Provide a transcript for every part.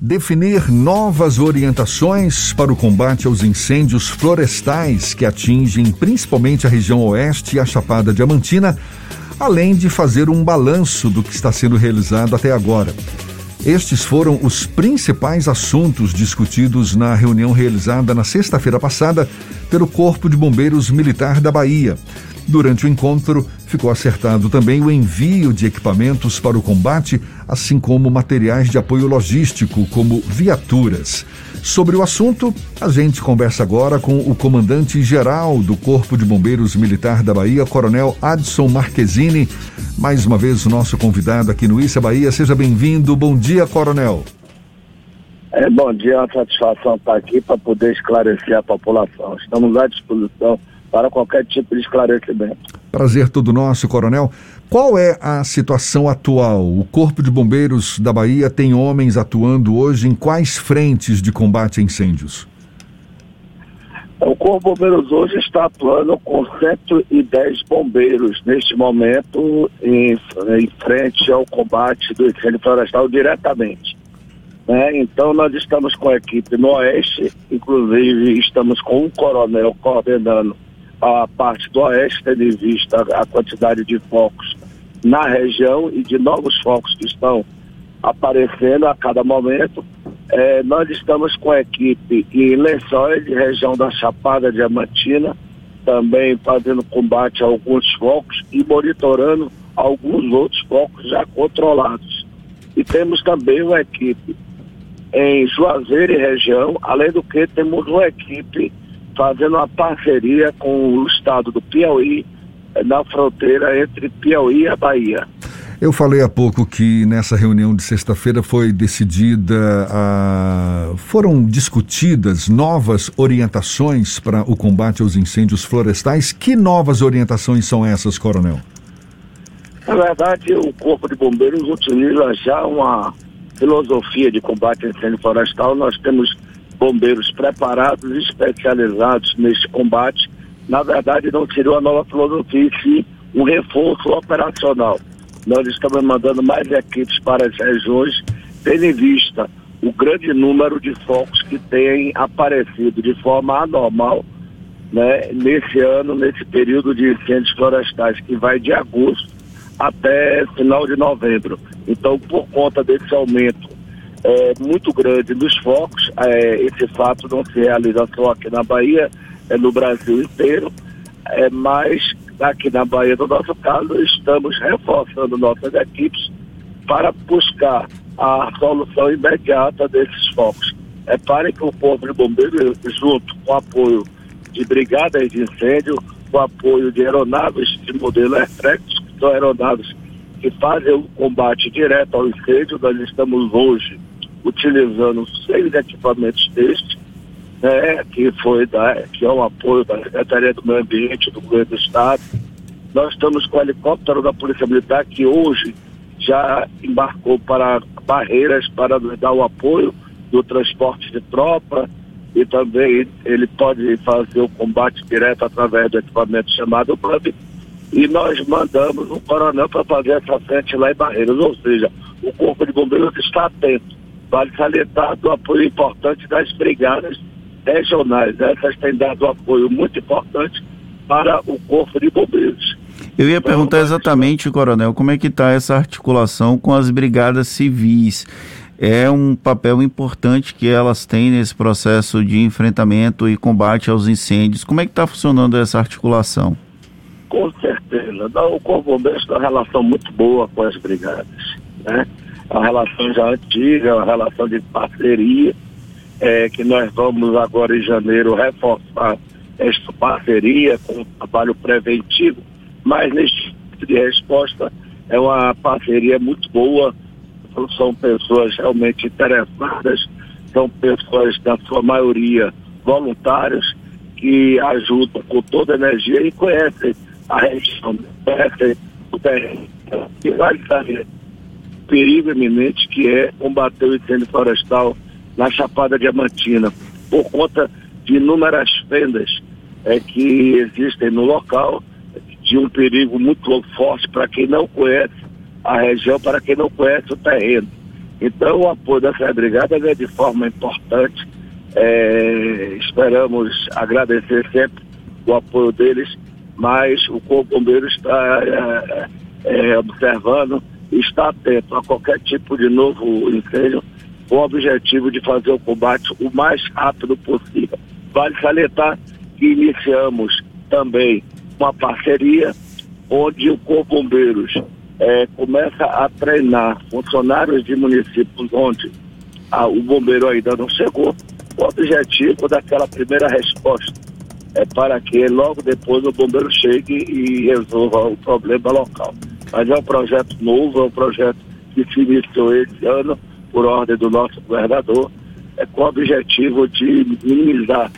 definir novas orientações para o combate aos incêndios florestais que atingem principalmente a região oeste e a Chapada Diamantina, além de fazer um balanço do que está sendo realizado até agora. Estes foram os principais assuntos discutidos na reunião realizada na sexta-feira passada pelo Corpo de Bombeiros Militar da Bahia. Durante o encontro, ficou acertado também o envio de equipamentos para o combate, assim como materiais de apoio logístico, como viaturas. Sobre o assunto, a gente conversa agora com o comandante-geral do Corpo de Bombeiros Militar da Bahia, Coronel Adson Marquezine. Mais uma vez, o nosso convidado aqui no Issa Bahia. Seja bem-vindo. Bom dia, Coronel. É, bom dia, é uma satisfação estar aqui para poder esclarecer a população. Estamos à disposição para qualquer tipo de esclarecimento. Prazer todo nosso, Coronel. Qual é a situação atual? O Corpo de Bombeiros da Bahia tem homens atuando hoje em quais frentes de combate a incêndios? O Corpo de Bombeiros hoje está atuando com 110 bombeiros neste momento em, em frente ao combate do incêndio florestal diretamente. Né? Então nós estamos com a equipe no Oeste, inclusive estamos com um coronel coordenando a parte do Oeste, tendo em vista a quantidade de focos na região e de novos focos que estão aparecendo a cada momento. É, nós estamos com a equipe em Lençóis, região da Chapada Diamantina, também fazendo combate a alguns focos e monitorando alguns outros focos já controlados. E temos também uma equipe em Juazeiro e região, além do que temos uma equipe fazendo uma parceria com o estado do Piauí, eh, na fronteira entre Piauí e a Bahia. Eu falei há pouco que nessa reunião de sexta-feira foi decidida, a... foram discutidas novas orientações para o combate aos incêndios florestais. Que novas orientações são essas, Coronel? Na verdade, o Corpo de Bombeiros utiliza já uma filosofia de combate ao incêndio florestal. Nós temos bombeiros preparados e especializados neste combate, na verdade não seria uma nova filosofia, sim um reforço operacional. Nós estamos mandando mais equipes para as regiões, tendo em vista o grande número de focos que têm aparecido de forma anormal né, nesse ano, nesse período de incêndios florestais, que vai de agosto até final de novembro. Então, por conta desse aumento é, muito grande dos focos. É, esse fato não se realiza só aqui na Bahia, é no Brasil inteiro, é, mas aqui na Bahia, no nosso caso, estamos reforçando nossas equipes para buscar a solução imediata desses focos. É para que o Corpo de Bombeiros, junto com o apoio de brigadas de incêndio, com o apoio de aeronaves de modelo Airflex, que são aeronaves que fazem o combate direto ao incêndio, nós estamos hoje utilizando seis equipamentos destes, né, que foi da, que é um apoio da Secretaria do Meio Ambiente do Governo do Estado. Nós estamos com o helicóptero da Polícia Militar que hoje já embarcou para barreiras para nos dar o apoio do transporte de tropa e também ele pode fazer o combate direto através do equipamento chamado PUB e nós mandamos um coronel para fazer essa frente lá em Barreiras, ou seja, o Corpo de Bombeiros está atento Vale salientar do apoio importante das brigadas regionais. Essas têm dado apoio muito importante para o Corpo de Bombeiros. Eu ia perguntar exatamente, Coronel, como é que está essa articulação com as brigadas civis? É um papel importante que elas têm nesse processo de enfrentamento e combate aos incêndios. Como é que está funcionando essa articulação? Com certeza. O Corpo de Bombeiros tem uma relação muito boa com as brigadas. Né? Uma relação já antiga, uma relação de parceria, é, que nós vamos agora em janeiro reforçar esta parceria com o trabalho preventivo, mas neste tipo de resposta é uma parceria muito boa, são pessoas realmente interessadas, são pessoas, na sua maioria, voluntários, que ajudam com toda a energia e conhecem a região, conhecem o terreno. E vai saber perigo eminente que é combater o incêndio florestal na Chapada Diamantina, por conta de inúmeras fendas é, que existem no local, de um perigo muito forte para quem não conhece a região, para quem não conhece o terreno. Então, o apoio dessa brigada é de forma importante. É, esperamos agradecer sempre o apoio deles, mas o Corpo Bombeiro está é, é, observando está atento a qualquer tipo de novo incêndio com o objetivo de fazer o combate o mais rápido possível. Vale salientar que iniciamos também uma parceria onde o Corpo Bombeiros é, começa a treinar funcionários de municípios onde a, o bombeiro ainda não chegou, o objetivo daquela primeira resposta é para que logo depois o bombeiro chegue e resolva o problema local. Mas é um projeto novo, é um projeto que se iniciou esse ano por ordem do nosso governador, é com o objetivo de minimizar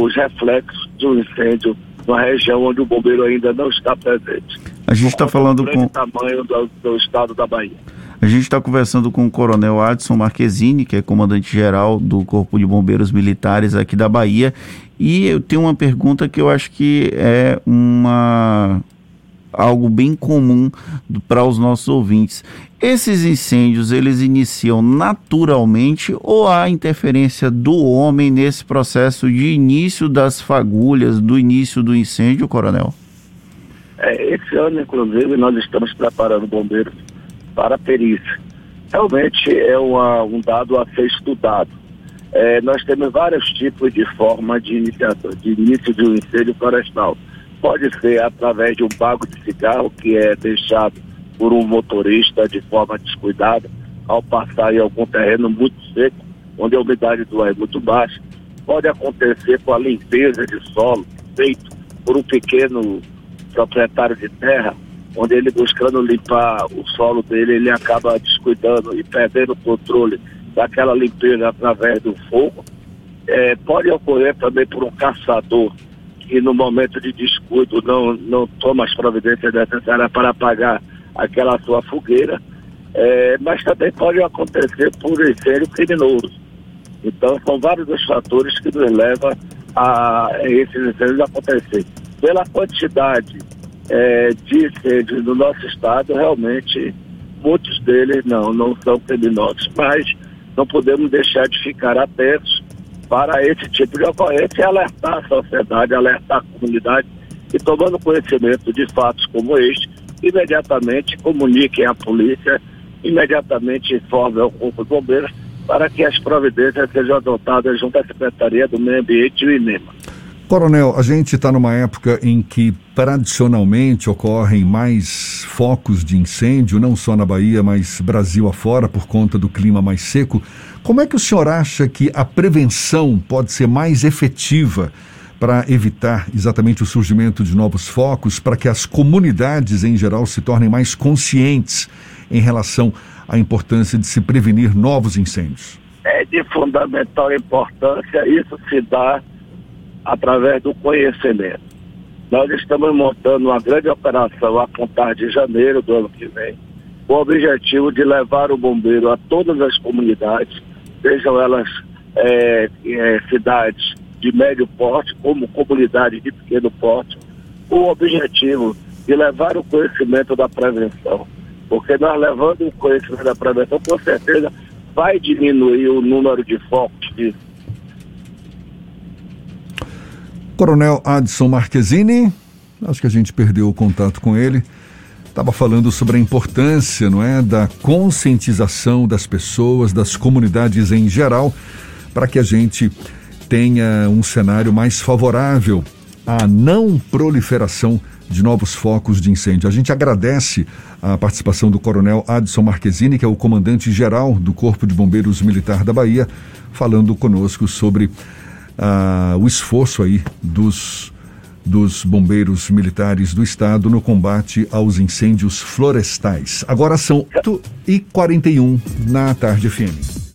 os reflexos um incêndio numa região onde o bombeiro ainda não está presente. A gente está falando com. tamanho do, do estado da Bahia. A gente está conversando com o Coronel Adson Marquezine, que é comandante-geral do Corpo de Bombeiros Militares aqui da Bahia. E eu tenho uma pergunta que eu acho que é uma algo bem comum para os nossos ouvintes. Esses incêndios, eles iniciam naturalmente ou há interferência do homem nesse processo de início das fagulhas, do início do incêndio, coronel? É, esse ano, inclusive, nós estamos preparando bombeiros para a perícia. Realmente é uma, um dado a ser estudado. É, nós temos vários tipos de forma de, de início de um incêndio florestal. Pode ser através de um bago de cigarro que é deixado por um motorista de forma descuidada ao passar em algum terreno muito seco, onde a umidade do ar é muito baixa. Pode acontecer com a limpeza de solo feito por um pequeno proprietário de terra, onde ele buscando limpar o solo dele, ele acaba descuidando e perdendo o controle daquela limpeza através do fogo. É, pode ocorrer também por um caçador que no momento de descuido não, não toma as providências necessárias para apagar aquela sua fogueira, é, mas também pode acontecer por incêndio criminoso. Então são vários os fatores que nos levam a esses incêndios acontecer. Pela quantidade é, de incêndios no nosso estado, realmente muitos deles não, não são criminosos, mas não podemos deixar de ficar atentos para esse tipo de ocorrência e alertar a sociedade, alertar a comunidade e tomando conhecimento de fatos como este, imediatamente comuniquem à polícia, imediatamente informem ao Corpo de Bombeiros para que as providências sejam adotadas junto à Secretaria do Meio Ambiente e o INEMA. Coronel, a gente está numa época em que tradicionalmente ocorrem mais focos de incêndio, não só na Bahia, mas Brasil afora, por conta do clima mais seco. Como é que o senhor acha que a prevenção pode ser mais efetiva para evitar exatamente o surgimento de novos focos, para que as comunidades em geral se tornem mais conscientes em relação à importância de se prevenir novos incêndios? É de fundamental importância, isso se dá através do conhecimento. Nós estamos montando uma grande operação a contar de janeiro do ano que vem, com o objetivo de levar o bombeiro a todas as comunidades, sejam elas é, é, cidades de médio porte, como comunidades de pequeno porte, com o objetivo de levar o conhecimento da prevenção. Porque nós levando o conhecimento da prevenção, com certeza vai diminuir o número de focos de Coronel Adson Marquezine, acho que a gente perdeu o contato com ele. Estava falando sobre a importância, não é, da conscientização das pessoas, das comunidades em geral, para que a gente tenha um cenário mais favorável à não proliferação de novos focos de incêndio. A gente agradece a participação do Coronel Adson Marquezine, que é o comandante-geral do Corpo de Bombeiros Militar da Bahia, falando conosco sobre ah, o esforço aí dos, dos bombeiros militares do estado no combate aos incêndios florestais. Agora são 8 e 41 na tarde FM.